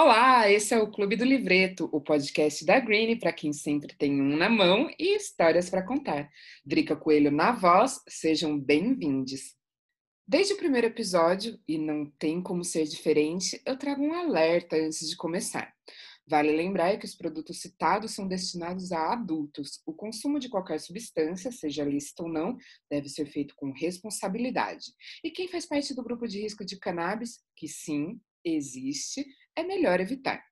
Olá, esse é o Clube do Livreto, o podcast da Green para quem sempre tem um na mão e histórias para contar. Drica Coelho na voz, sejam bem-vindos. Desde o primeiro episódio, e não tem como ser diferente, eu trago um alerta antes de começar. Vale lembrar que os produtos citados são destinados a adultos. O consumo de qualquer substância, seja lícito ou não, deve ser feito com responsabilidade. E quem faz parte do grupo de risco de cannabis, que sim, existe, é melhor evitar.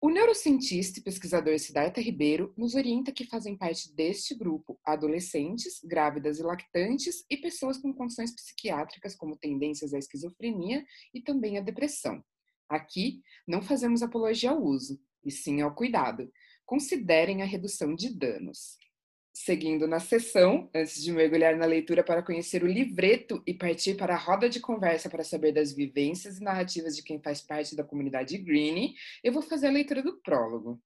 O neurocientista e pesquisador Siddhartha Ribeiro nos orienta que fazem parte deste grupo adolescentes, grávidas e lactantes e pessoas com condições psiquiátricas como tendências à esquizofrenia e também à depressão. Aqui não fazemos apologia ao uso, e sim ao cuidado. Considerem a redução de danos seguindo na sessão, antes de mergulhar na leitura para conhecer o livreto e partir para a roda de conversa para saber das vivências e narrativas de quem faz parte da comunidade Green, eu vou fazer a leitura do prólogo.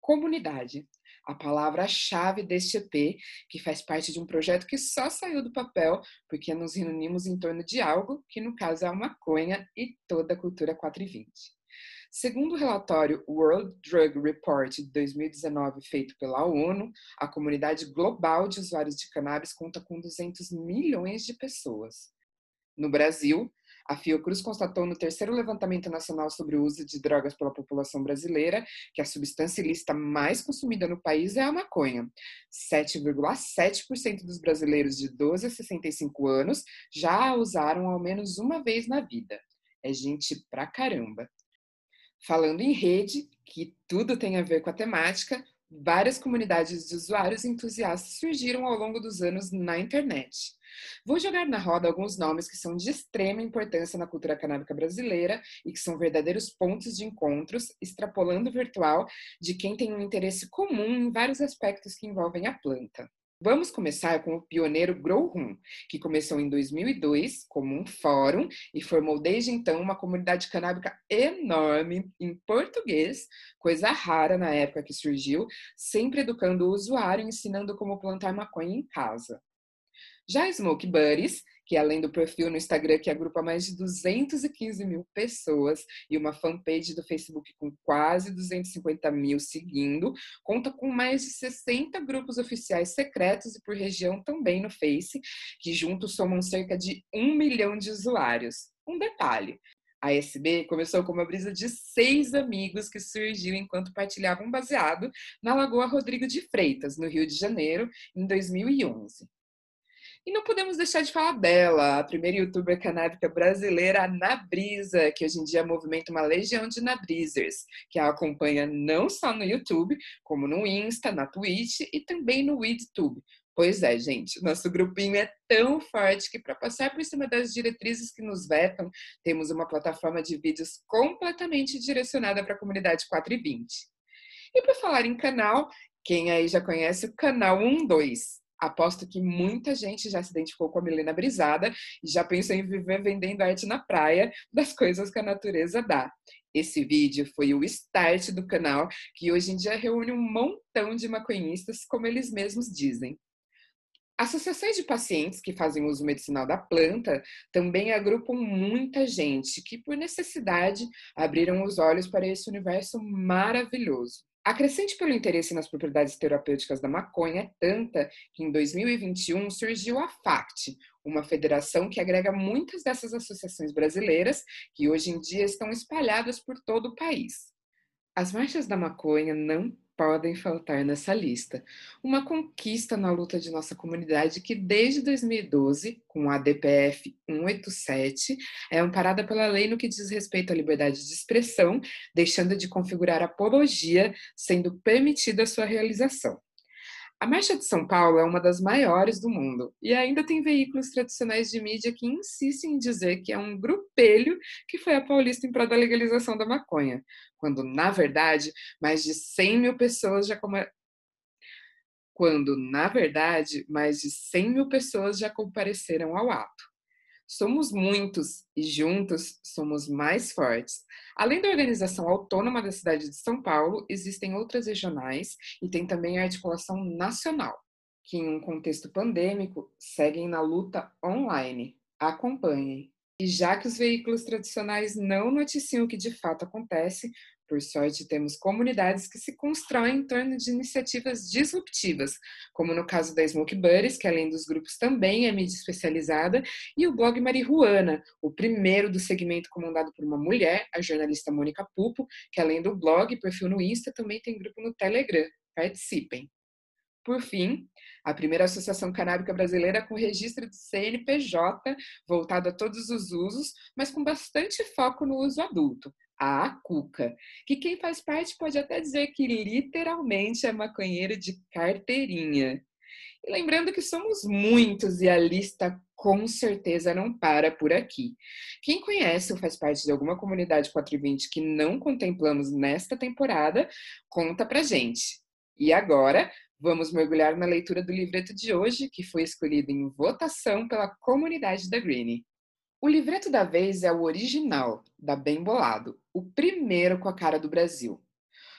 Comunidade. A palavra-chave deste EP, que faz parte de um projeto que só saiu do papel porque nos reunimos em torno de algo que, no caso, é a maconha e toda a cultura 420. Segundo o relatório World Drug Report de 2019 feito pela ONU, a comunidade global de usuários de cannabis conta com 200 milhões de pessoas. No Brasil, a Fiocruz constatou no terceiro levantamento nacional sobre o uso de drogas pela população brasileira que a substância ilícita mais consumida no país é a maconha. 7,7% dos brasileiros de 12 a 65 anos já a usaram ao menos uma vez na vida. É gente pra caramba. Falando em rede, que tudo tem a ver com a temática, várias comunidades de usuários entusiastas surgiram ao longo dos anos na internet. Vou jogar na roda alguns nomes que são de extrema importância na cultura canábica brasileira e que são verdadeiros pontos de encontros, extrapolando o virtual de quem tem um interesse comum em vários aspectos que envolvem a planta. Vamos começar com o pioneiro Grow Room, que começou em 2002 como um fórum e formou desde então uma comunidade canábica enorme em português, coisa rara na época que surgiu, sempre educando o usuário e ensinando como plantar maconha em casa. Já Smoke Buddies que além do perfil no Instagram que agrupa mais de 215 mil pessoas e uma fanpage do Facebook com quase 250 mil seguindo, conta com mais de 60 grupos oficiais secretos e por região também no Face, que juntos somam cerca de um milhão de usuários. Um detalhe, a SB começou com uma brisa de seis amigos que surgiu enquanto partilhavam baseado na Lagoa Rodrigo de Freitas, no Rio de Janeiro, em 2011. E não podemos deixar de falar dela, a primeira youtuber canábica brasileira, Na Brisa, que hoje em dia movimenta uma legião de Nabrisers, que a acompanha não só no YouTube, como no Insta, na Twitch e também no WeedTube. Pois é, gente, nosso grupinho é tão forte que, para passar por cima das diretrizes que nos vetam, temos uma plataforma de vídeos completamente direcionada para a comunidade 420. E para falar em canal, quem aí já conhece o canal 12? Aposto que muita gente já se identificou com a Milena Brisada e já pensou em viver vendendo arte na praia das coisas que a natureza dá. Esse vídeo foi o start do canal, que hoje em dia reúne um montão de maconhistas, como eles mesmos dizem. Associações de pacientes que fazem uso medicinal da planta também agrupam muita gente que, por necessidade, abriram os olhos para esse universo maravilhoso. A crescente pelo interesse nas propriedades terapêuticas da maconha é tanta que em 2021 surgiu a FACT, uma federação que agrega muitas dessas associações brasileiras que hoje em dia estão espalhadas por todo o país. As marchas da maconha não podem faltar nessa lista. Uma conquista na luta de nossa comunidade que, desde 2012, com a DPF 187, é amparada pela lei no que diz respeito à liberdade de expressão, deixando de configurar apologia, sendo permitida a sua realização. A Marcha de São Paulo é uma das maiores do mundo e ainda tem veículos tradicionais de mídia que insistem em dizer que é um grupelho que foi a paulista em prol da legalização da maconha, quando, na verdade, mais de 100 mil pessoas já quando, na verdade, mais de 100 mil pessoas já compareceram ao ato. Somos muitos e juntos somos mais fortes. Além da organização autônoma da cidade de São Paulo, existem outras regionais e tem também a articulação nacional, que em um contexto pandêmico seguem na luta online. Acompanhem. E já que os veículos tradicionais não noticiam o que de fato acontece, por sorte, temos comunidades que se constroem em torno de iniciativas disruptivas, como no caso da Smoke Buddies, que além dos grupos também é mídia especializada, e o blog Marihuana, o primeiro do segmento comandado por uma mulher, a jornalista Mônica Pupo, que além do blog perfil no Insta, também tem grupo no Telegram. Participem! Por fim, a primeira associação canábica brasileira com registro de CNPJ, voltado a todos os usos, mas com bastante foco no uso adulto, a Cuca, que quem faz parte pode até dizer que literalmente é maconheiro de carteirinha. E lembrando que somos muitos e a lista com certeza não para por aqui. Quem conhece ou faz parte de alguma comunidade 420 que não contemplamos nesta temporada, conta pra gente. E agora, vamos mergulhar na leitura do livreto de hoje, que foi escolhido em votação pela comunidade da Greenie. O livreto da vez é o original, da Bem Bolado, o primeiro com a cara do Brasil.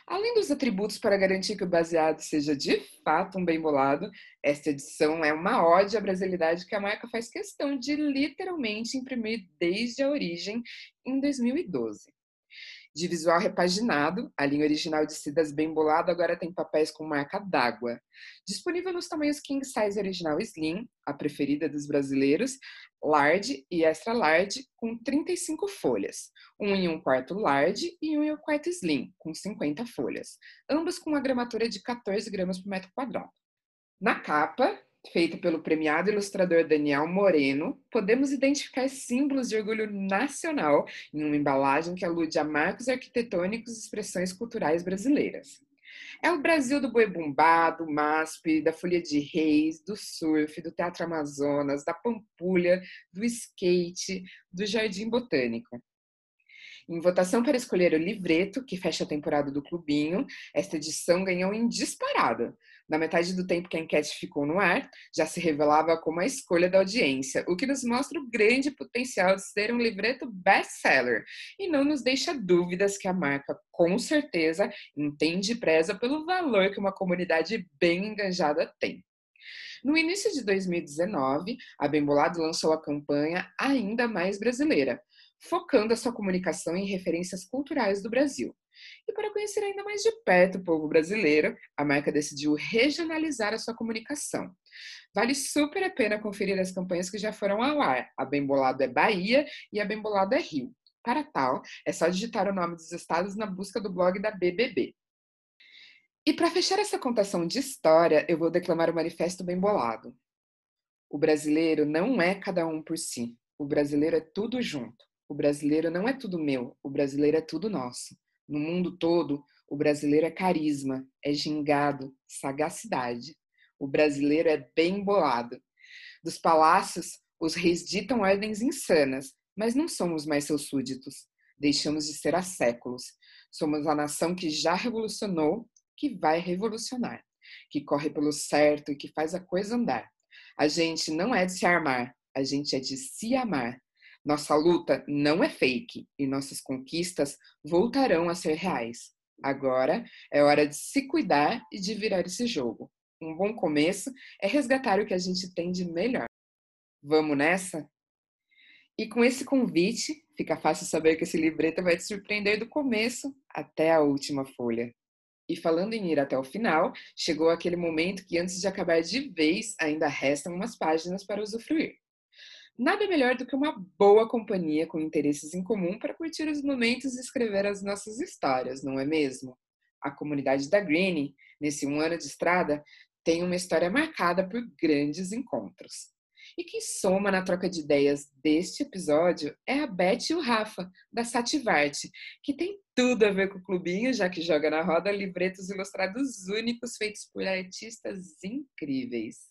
Além dos atributos para garantir que o baseado seja de fato um bem bolado, esta edição é uma ode à brasilidade que a marca faz questão de literalmente imprimir desde a origem em 2012 de visual repaginado. A linha original de Cidas bem bolado agora tem papéis com marca d'água. Disponível nos tamanhos King Size Original Slim, a preferida dos brasileiros, Large e Extra Large, com 35 folhas. Um em um quarto Large e um em um quarto Slim, com 50 folhas. Ambas com uma gramatura de 14 gramas por metro quadrado. Na capa, feita pelo premiado ilustrador Daniel Moreno, podemos identificar símbolos de orgulho nacional em uma embalagem que alude a marcos arquitetônicos e expressões culturais brasileiras. É o Brasil do boi bumbado, do MASP, da Folia de Reis, do surf, do Teatro Amazonas, da Pampulha, do skate, do Jardim Botânico. Em votação para escolher o livreto, que fecha a temporada do Clubinho, esta edição ganhou em disparada, na metade do tempo que a enquete ficou no ar, já se revelava como a escolha da audiência, o que nos mostra o grande potencial de ser um livreto best-seller e não nos deixa dúvidas que a marca, com certeza, entende e preza pelo valor que uma comunidade bem engajada tem. No início de 2019, a Bembolado lançou a campanha Ainda Mais Brasileira, focando a sua comunicação em referências culturais do Brasil. E para conhecer ainda mais de perto o povo brasileiro, a marca decidiu regionalizar a sua comunicação. Vale super a pena conferir as campanhas que já foram ao ar. A Bem Bolado é Bahia e a Bem Bolado é Rio. Para tal, é só digitar o nome dos estados na busca do blog da BBB. E para fechar essa contação de história, eu vou declamar o manifesto bem bolado. O brasileiro não é cada um por si. O brasileiro é tudo junto. O brasileiro não é tudo meu. O brasileiro é tudo nosso. No mundo todo, o brasileiro é carisma, é gingado, sagacidade. O brasileiro é bem bolado. Dos palácios, os reis ditam ordens insanas, mas não somos mais seus súditos. Deixamos de ser há séculos. Somos a nação que já revolucionou, que vai revolucionar, que corre pelo certo e que faz a coisa andar. A gente não é de se armar, a gente é de se amar. Nossa luta não é fake e nossas conquistas voltarão a ser reais. Agora é hora de se cuidar e de virar esse jogo. Um bom começo é resgatar o que a gente tem de melhor. Vamos nessa? E com esse convite, fica fácil saber que esse livreto vai te surpreender do começo até a última folha. E falando em ir até o final, chegou aquele momento que antes de acabar de vez, ainda restam umas páginas para usufruir. Nada melhor do que uma boa companhia com interesses em comum para curtir os momentos e escrever as nossas histórias, não é mesmo? A comunidade da Greenie, nesse um ano de estrada, tem uma história marcada por grandes encontros. E quem soma na troca de ideias deste episódio é a Beth e o Rafa, da Sativarte, que tem tudo a ver com o clubinho, já que joga na roda livretos ilustrados únicos feitos por artistas incríveis.